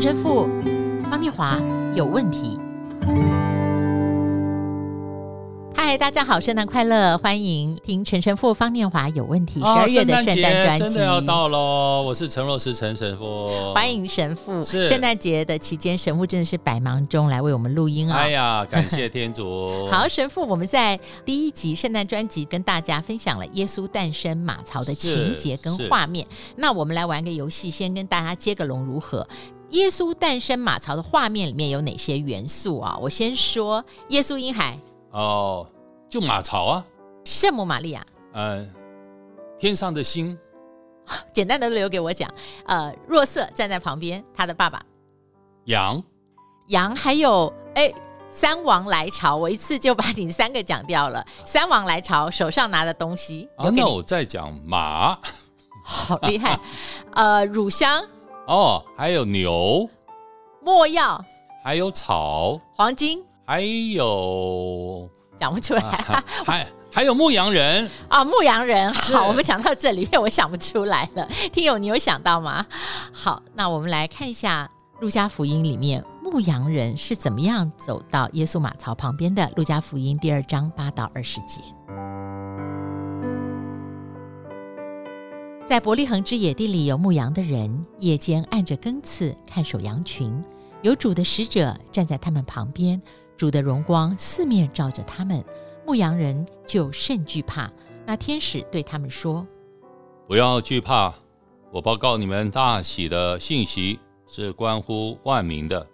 陈神父方念华有问题。嗨，大家好，圣诞快乐！欢迎听陈神父方念华有问题。十二月的圣诞专辑真的要到喽！我是陈若思陈神父，欢迎神父。是圣诞节的期间，神父真的是百忙中来为我们录音啊、哦！哎呀，感谢天主！好，神父，我们在第一集圣诞专辑跟大家分享了耶稣诞生马槽的情节跟画面。那我们来玩个游戏，先跟大家接个龙，如何？耶稣诞生马槽的画面里面有哪些元素啊？我先说耶稣婴孩。哦。就马槽啊，圣母玛利亚，呃，天上的星，简单的留给我讲，呃，若瑟站在旁边，他的爸爸，羊，羊，还有哎，三王来朝，我一次就把你三个讲掉了，三王来朝，手上拿的东西，啊，那我再讲马，好厉害，呃，乳香，哦，还有牛，墨药，还有草，黄金，还有。讲不出来，啊、还还有牧羊人啊，牧羊人。好，我们讲到这里面，我想不出来了。听友，你有想到吗？好，那我们来看一下《路加福音》里面牧羊人是怎么样走到耶稣马槽旁边的。《路加福音》第二章八到二十节，在伯利恒之野地里有牧羊的人，夜间按着更次看守羊群，有主的使者站在他们旁边。主的荣光四面照着他们，牧羊人就甚惧怕。那天使对他们说：“不要惧怕，我报告你们大喜的信息是关乎万民的。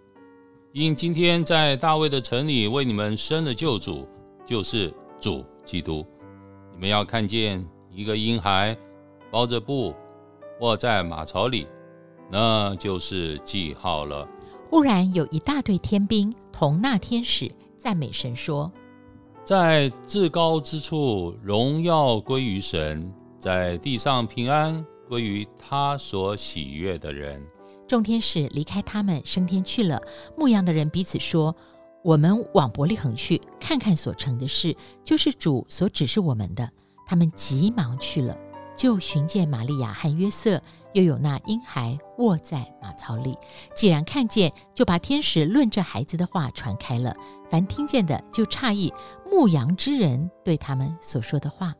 因今天在大卫的城里为你们生了救主，就是主基督。你们要看见一个婴孩包着布卧在马槽里，那就是记号了。”忽然有一大队天兵同那天使赞美神说：“在至高之处荣耀归于神，在地上平安归于他所喜悦的人。”众天使离开他们升天去了。牧羊的人彼此说：“我们往伯利恒去，看看所成的事，就是主所指示我们的。”他们急忙去了。就寻见玛利亚和约瑟，又有那婴孩卧在马槽里。既然看见，就把天使论这孩子的话传开了。凡听见的就诧异牧羊之人对他们所说的话。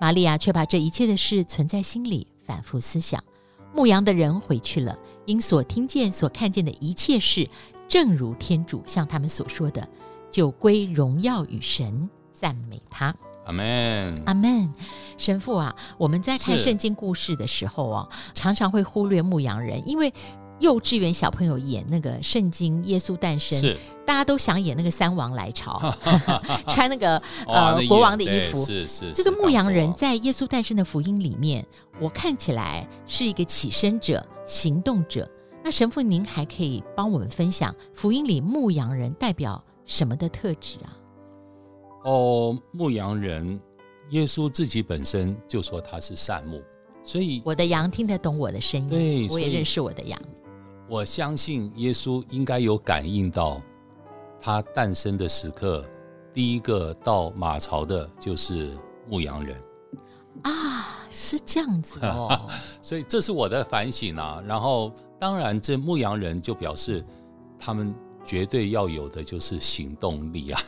玛利亚却把这一切的事存在心里，反复思想。牧羊的人回去了，因所听见、所看见的一切事，正如天主向他们所说的，就归荣耀与神，赞美他。阿门，阿门。神父啊，我们在看圣经故事的时候啊，常常会忽略牧羊人，因为幼稚园小朋友演那个圣经耶稣诞生，是大家都想演那个三王来朝，穿那个呃国王的衣服。是是，这个牧羊人在耶稣诞生的福音里面，我看起来是一个起身者、行动者。那神父，您还可以帮我们分享福音里牧羊人代表什么的特质啊？哦，牧羊人，耶稣自己本身就说他是善牧，所以我的羊听得懂我的声音，对，我也认识我的羊。我相信耶稣应该有感应到他诞生的时刻，第一个到马槽的就是牧羊人啊，是这样子哦。所以这是我的反省啊。然后，当然，这牧羊人就表示他们绝对要有的就是行动力啊。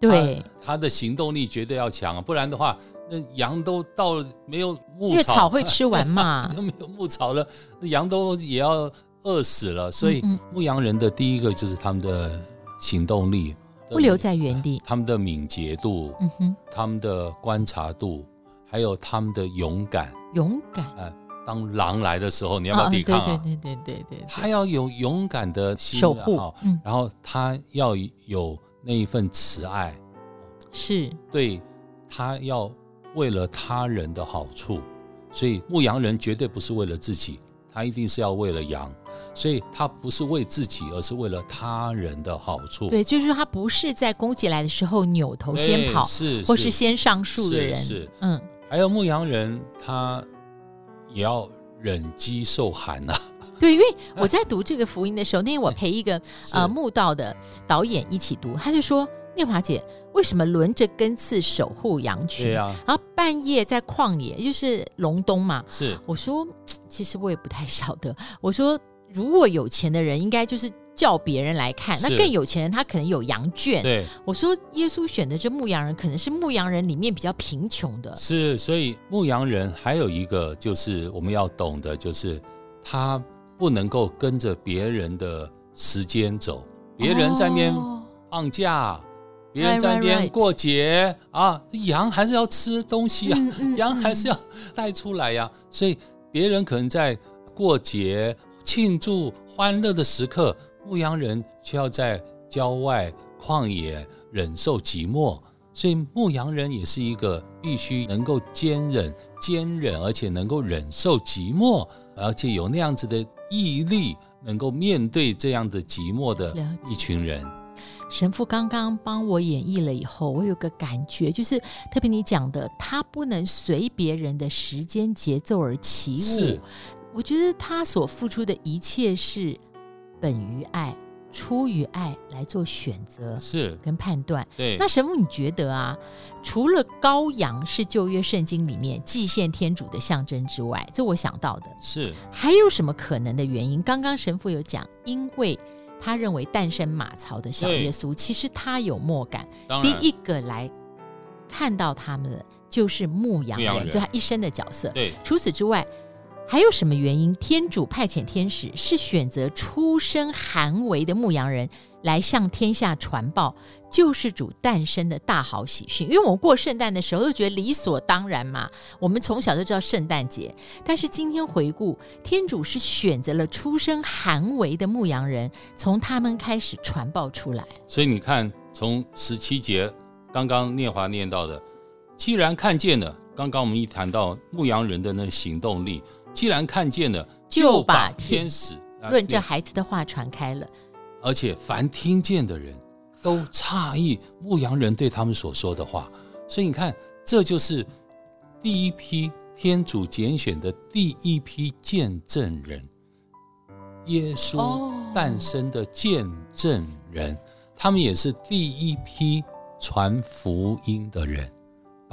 对他，的行动力绝对要强，不然的话，那羊都到了没有牧草，因为草会吃完嘛，都没有牧草了，羊都也要饿死了。所以牧羊人的第一个就是他们的行动力，不留在原地，他们的敏捷度，嗯哼，他们的观察度，还有他们的勇敢，勇敢。呃，当狼来的时候，你要不要抵抗啊？对对对对对对，他要有勇敢的心守护，嗯，然后他要有。那一份慈爱，是对他要为了他人的好处，所以牧羊人绝对不是为了自己，他一定是要为了羊，所以他不是为自己，而是为了他人的好处。对，就是说他不是在攻击来的时候扭头先跑，是或是先上树的人。是，是嗯，还有牧羊人，他也要忍饥受寒呐、啊。对，因为我在读这个福音的时候，那天我陪一个 呃慕道的导演一起读，他就说：“念华姐，为什么轮着根刺守护羊群？对啊，然后半夜在旷野，就是隆冬嘛。”是，我说，其实我也不太晓得。我说，如果有钱的人，应该就是叫别人来看；那更有钱人，他可能有羊圈。对，我说耶稣选的这牧羊人，可能是牧羊人里面比较贫穷的。是，所以牧羊人还有一个就是我们要懂的，就是他不能够跟着别人的时间走，别人在那边放假。哦别人在那边过节啊，羊还是要吃东西啊，羊还是要带出来呀。所以别人可能在过节庆祝欢乐的时刻，牧羊人却要在郊外旷野忍受寂寞。所以牧羊人也是一个必须能够坚忍、坚忍，而且能够忍受寂寞，而且有那样子的毅力，能够面对这样的寂寞的一群人。神父刚刚帮我演绎了以后，我有个感觉，就是特别你讲的，他不能随别人的时间节奏而起舞。是，我觉得他所付出的一切是本于爱、出于爱来做选择，是跟判断。对，那神父你觉得啊，除了羔羊是旧约圣经里面祭献天主的象征之外，这我想到的是还有什么可能的原因？刚刚神父有讲，因为。他认为诞生马槽的小耶稣，其实他有默感。第一个来看到他们的就是牧羊人，人就他一生的角色。对，除此之外，还有什么原因？天主派遣天使是选择出身寒微的牧羊人。来向天下传报救世主诞生的大好喜讯，因为我们过圣诞的时候都觉得理所当然嘛，我们从小就知道圣诞节。但是今天回顾，天主是选择了出身寒微的牧羊人，从他们开始传报出来。所以你看，从十七节刚刚念华念到的，既然看见了，刚刚我们一谈到牧羊人的那行动力，既然看见了，就把天使论这孩子的话传开了。而且凡听见的人都诧异牧羊人对他们所说的话，所以你看，这就是第一批天主拣选的第一批见证人，耶稣诞生的见证人，他们也是第一批传福音的人，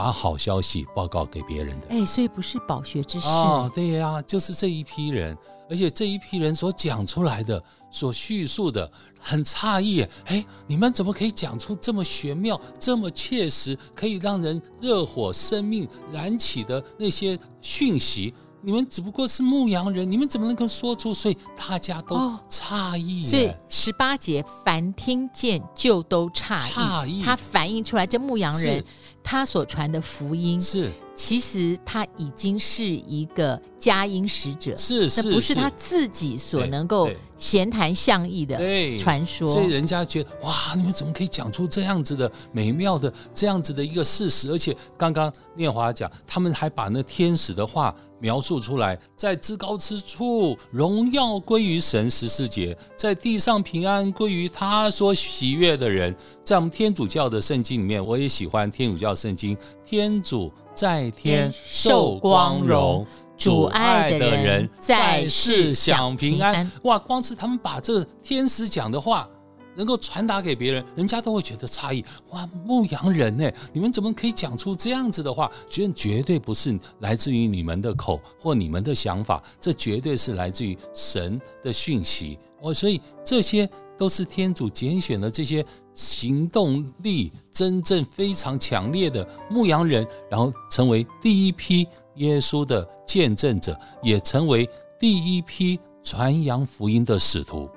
把好消息报告给别人的。哎，所以不是饱学之士哦，对呀，就是这一批人。而且这一批人所讲出来的、所叙述的，很诧异。哎，你们怎么可以讲出这么玄妙、这么切实，可以让人热火生命燃起的那些讯息？你们只不过是牧羊人，你们怎么能够说出？所以大家都诧异。所以十八节，凡听见就都诧异。诧异，他反映出来，这牧羊人他所传的福音是。其实他已经是一个佳音使者，是是，那不是他自己所能够闲谈相议的传说。所以人家觉得哇，你们怎么可以讲出这样子的美妙的这样子的一个事实？而且刚刚念华讲，他们还把那天使的话描述出来，在至高之处荣耀归于神十四节，在地上平安归于他所喜悦的人。在我们天主教的圣经里面，我也喜欢天主教圣经，天主。在天受光荣，主爱的人在世享平安。哇，光是他们把这天使讲的话能够传达给别人，人家都会觉得诧异。哇，牧羊人呢？你们怎么可以讲出这样子的话？绝绝对不是来自于你们的口或你们的想法，这绝对是来自于神的讯息。哦，所以这些都是天主拣选的这些。行动力真正非常强烈的牧羊人，然后成为第一批耶稣的见证者，也成为第一批传扬福音的使徒。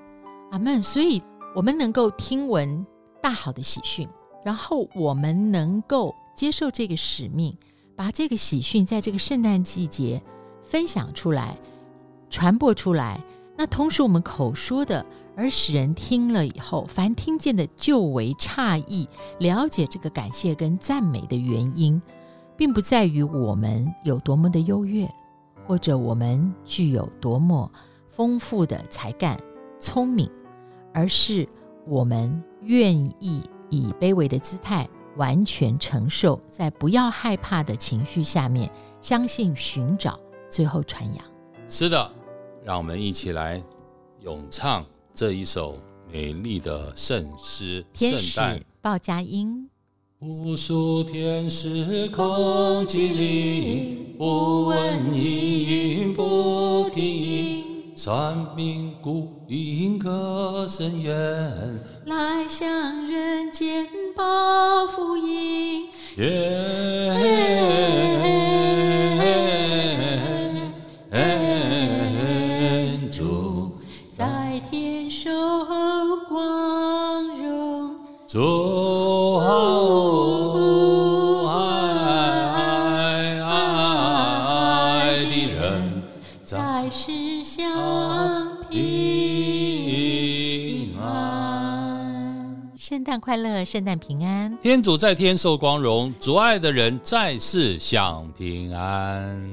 阿门。所以，我们能够听闻大好的喜讯，然后我们能够接受这个使命，把这个喜讯在这个圣诞季节分享出来、传播出来。那同时，我们口说的。而使人听了以后，凡听见的就为诧异，了解这个感谢跟赞美的原因，并不在于我们有多么的优越，或者我们具有多么丰富的才干、聪明，而是我们愿意以卑微的姿态，完全承受，在不要害怕的情绪下面，相信、寻找，最后传扬。是的，让我们一起来咏唱。这一首美丽的圣诗，圣诞。报佳音，无数天使空激灵，不闻一语不听音，三民鼓音歌声言，来向人间报福音。愿主在天受光荣。主爱爱的人在世享平安。圣诞快乐，圣诞平安。天主在天受光荣，主爱的人在世享平安。